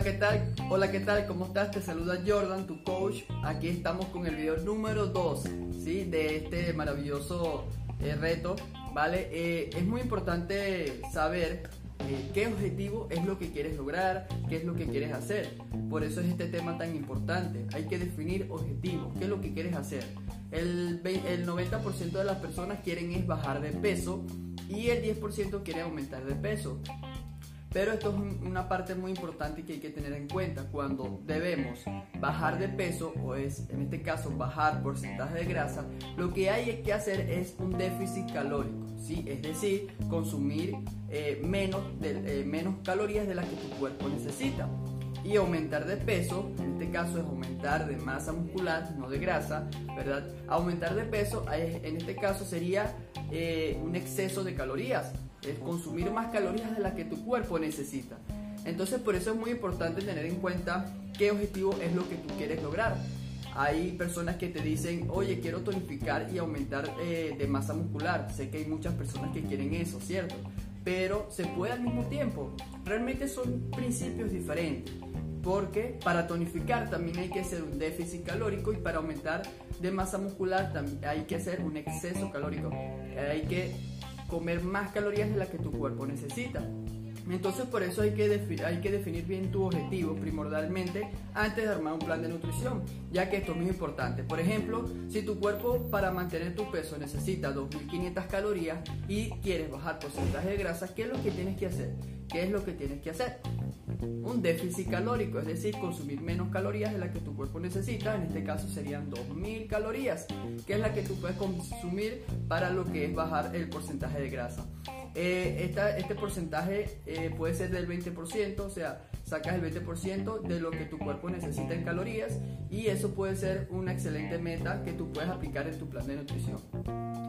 Hola, ¿qué tal? Hola, ¿qué tal? ¿Cómo estás? Te saluda Jordan, tu coach. Aquí estamos con el video número 2, ¿sí? De este maravilloso eh, reto, ¿vale? Eh, es muy importante saber eh, qué objetivo es lo que quieres lograr, qué es lo que quieres hacer. Por eso es este tema tan importante. Hay que definir objetivos, qué es lo que quieres hacer. El, el 90% de las personas quieren es bajar de peso y el 10% quiere aumentar de peso. Pero esto es una parte muy importante que hay que tener en cuenta cuando debemos bajar de peso o es en este caso bajar porcentaje de grasa, lo que hay que hacer es un déficit calórico, ¿sí? es decir, consumir eh, eh, menos calorías de las que tu cuerpo necesita. Y aumentar de peso, en este caso es aumentar de masa muscular, no de grasa, ¿verdad? Aumentar de peso, en este caso sería eh, un exceso de calorías, es consumir más calorías de las que tu cuerpo necesita. Entonces por eso es muy importante tener en cuenta qué objetivo es lo que tú quieres lograr. Hay personas que te dicen, oye, quiero tonificar y aumentar eh, de masa muscular. Sé que hay muchas personas que quieren eso, ¿cierto? Pero se puede al mismo tiempo. Realmente son principios diferentes. Porque para tonificar también hay que hacer un déficit calórico y para aumentar de masa muscular también hay que hacer un exceso calórico. Hay que comer más calorías de las que tu cuerpo necesita. Entonces por eso hay que, hay que definir bien tu objetivo primordialmente antes de armar un plan de nutrición, ya que esto es muy importante. Por ejemplo, si tu cuerpo para mantener tu peso necesita 2.500 calorías y quieres bajar porcentaje de grasa, ¿qué es lo que tienes que hacer? ¿Qué es lo que tienes que hacer? Un déficit calórico, es decir, consumir menos calorías de las que tu cuerpo necesita, en este caso serían 2.000 calorías, que es la que tú puedes consumir para lo que es bajar el porcentaje de grasa. Eh, este porcentaje eh, puede ser del 20%, o sea, sacas el 20% de lo que tu cuerpo necesita en calorías y eso puede ser una excelente meta que tú puedes aplicar en tu plan de nutrición.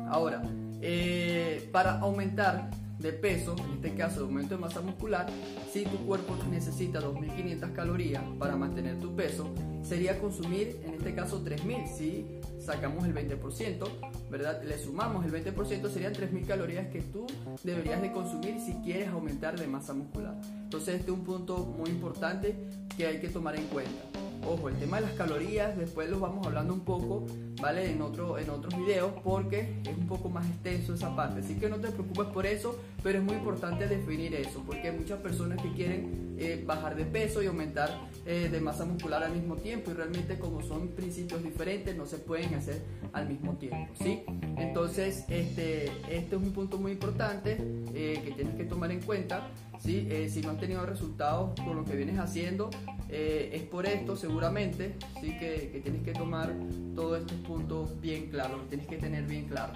Ahora, eh, para aumentar de peso, en este caso de aumento de masa muscular, si tu cuerpo necesita 2.500 calorías para mantener tu peso, sería consumir en este caso 3.000. Si sacamos el 20%, ¿verdad? Le sumamos el 20%, serían 3.000 calorías que tú deberías de consumir si quieres aumentar de masa muscular. Entonces este es un punto muy importante que hay que tomar en cuenta. Ojo, el tema de las calorías, después los vamos hablando un poco, ¿vale? En, otro, en otros videos, porque es un poco más extenso esa parte. Así que no te preocupes por eso, pero es muy importante definir eso, porque hay muchas personas que quieren eh, bajar de peso y aumentar eh, de masa muscular al mismo tiempo, y realmente como son principios diferentes, no se pueden hacer al mismo tiempo, ¿sí? Entonces, este, este es un punto muy importante eh, que tienes que tomar en cuenta. ¿sí? si no has tenido resultados con lo que vienes haciendo, es por esto, seguramente, sí que, tienes que tomar todos estos puntos bien claros, tienes que tener bien claro.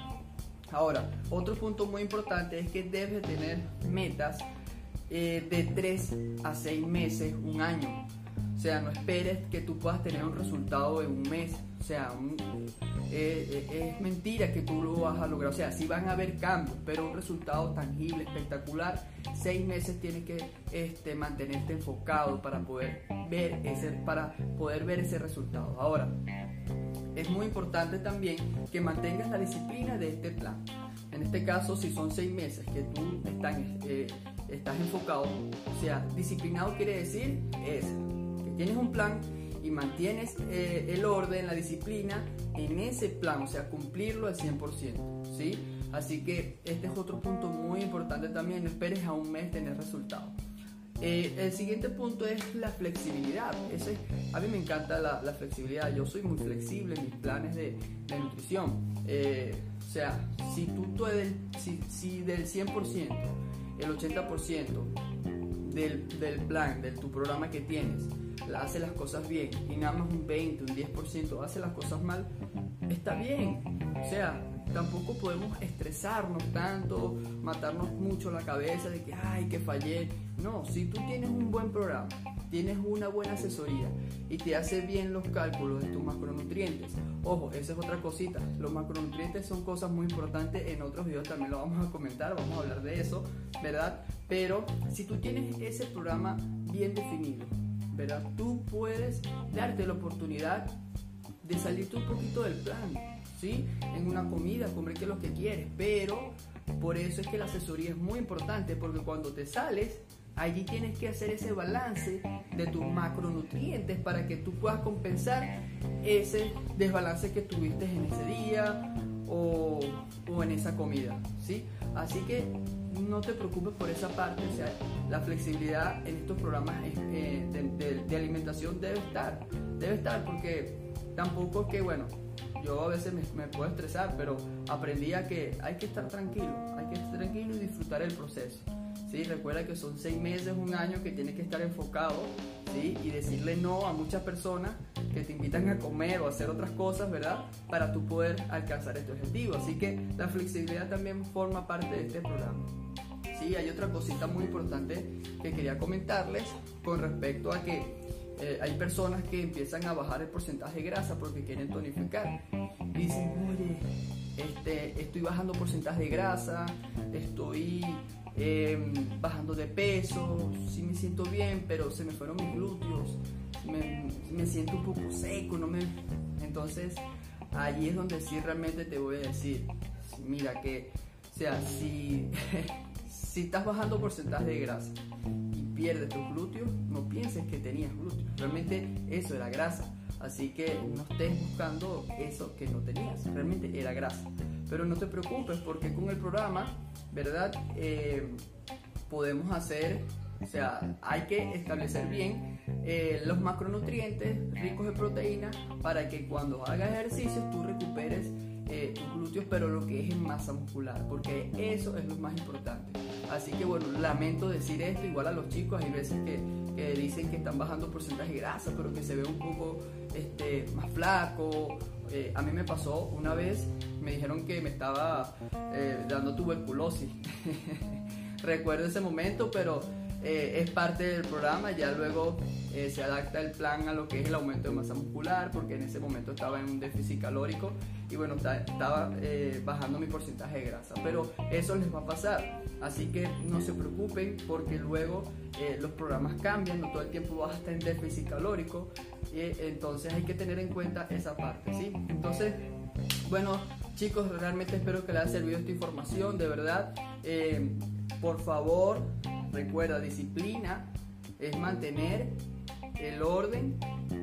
Ahora, otro punto muy importante es que debes tener metas eh, de 3 a 6 meses, un año. O sea, no esperes que tú puedas tener un resultado en un mes. O sea, eh, eh, es mentira que tú lo vas a lograr. O sea, sí van a haber cambios, pero un resultado tangible, espectacular. Seis meses tienes que este, mantenerte enfocado para poder ver ese, para poder ver ese resultado. Ahora, es muy importante también que mantengas la disciplina de este plan. En este caso, si son seis meses que tú estás, eh, estás enfocado, o sea, disciplinado quiere decir es que tienes un plan y mantienes eh, el orden, la disciplina en ese plan, o sea, cumplirlo al 100%, ¿sí? Así que este es otro punto muy importante también, no esperes a un mes tener resultados. Eh, el siguiente punto es la flexibilidad. Ese, a mí me encanta la, flexibilidad. Yo soy muy flexible en mis planes de, nutrición. Eh, o sea, si tú, tú del, si, si del 100%, el 80% del, del, plan, de tu programa que tienes, hace las cosas bien y nada más un 20, un 10% hace las cosas mal, está bien. O sea, tampoco podemos estresarnos tanto, matarnos mucho la cabeza de que, ay, que fallé. No, si tú tienes un buen programa, tienes una buena asesoría y te hace bien los cálculos de tus macronutrientes. Ojo, esa es otra cosita. Los macronutrientes son cosas muy importantes. En otros videos también lo vamos a comentar, vamos a hablar de eso, ¿verdad? Pero si tú tienes ese programa bien definido, ¿verdad? Tú puedes darte la oportunidad de salirte un poquito del plan, ¿sí? En una comida, comer que lo que quieres, pero por eso es que la asesoría es muy importante, porque cuando te sales, allí tienes que hacer ese balance de tus macronutrientes para que tú puedas compensar ese desbalance que tuviste en ese día o, en esa comida, ¿sí? Así que no te preocupes por esa parte, o sea, la flexibilidad en estos programas eh, de, alimentación debe estar, debe estar porque tampoco es que, bueno, yo a veces me, puedo estresar, pero aprendí a que hay que estar tranquilo, hay que estar tranquilo y disfrutar el proceso. ¿sí? Recuerda que son seis meses, un año que tienes que estar enfocado ¿sí? y decirle no a muchas personas que te invitan a comer o hacer otras cosas, ¿verdad? Para tú poder alcanzar este objetivo. Así que la flexibilidad también forma parte de este programa. Sí, hay otra cosita muy importante que quería comentarles con respecto a que eh, hay personas que empiezan a bajar el porcentaje de grasa porque quieren tonificar. Dicen, oye, este, estoy bajando porcentaje de grasa, estoy em, bajando de peso, sí me siento bien, pero se me fueron mis glúteos, me, me siento un poco seco, no me... Entonces, allí es donde sí realmente te voy a decir, mira que, o sea, si, si estás bajando porcentaje de grasa, pierdes tus glúteos, no pienses que tenías glúteos. Realmente eso era grasa. Así que no estés buscando eso que no tenías. Realmente era grasa. Pero no te preocupes porque con el programa, ¿verdad? Eh, podemos hacer, o sea, hay que establecer bien eh, los macronutrientes ricos de proteína para que cuando hagas ejercicios tú recuperes eh, tus glúteos, pero lo que es en masa muscular, porque eso es lo más importante. Así que bueno, lamento decir esto, igual a los chicos hay veces que, dicen que están bajando porcentaje de grasa, pero que se ve un poco este, más flaco. Eh, a mí me pasó una vez, me dijeron que me estaba eh, dando tuberculosis. Recuerdo ese momento, pero eh, es parte del programa, ya luego eh, se adapta el plan a lo que es el aumento de masa muscular, porque en ese momento estaba en un déficit calórico y bueno, estaba eh, bajando mi porcentaje de grasa, pero eso les va a pasar, así que no se preocupen porque luego los programas cambian, no todo el tiempo vas a estar en déficit calórico, entonces hay que tener en cuenta esa parte, ¿sí? Entonces, bueno, chicos, realmente espero que les haya servido esta información, de verdad, por favor, Recuerda, disciplina es mantener el orden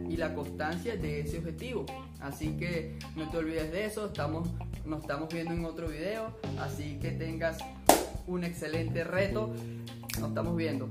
y la constancia de ese objetivo. Así que no te olvides de eso. Estamos, nos estamos viendo en otro video. Así que tengas un excelente reto. Nos estamos viendo.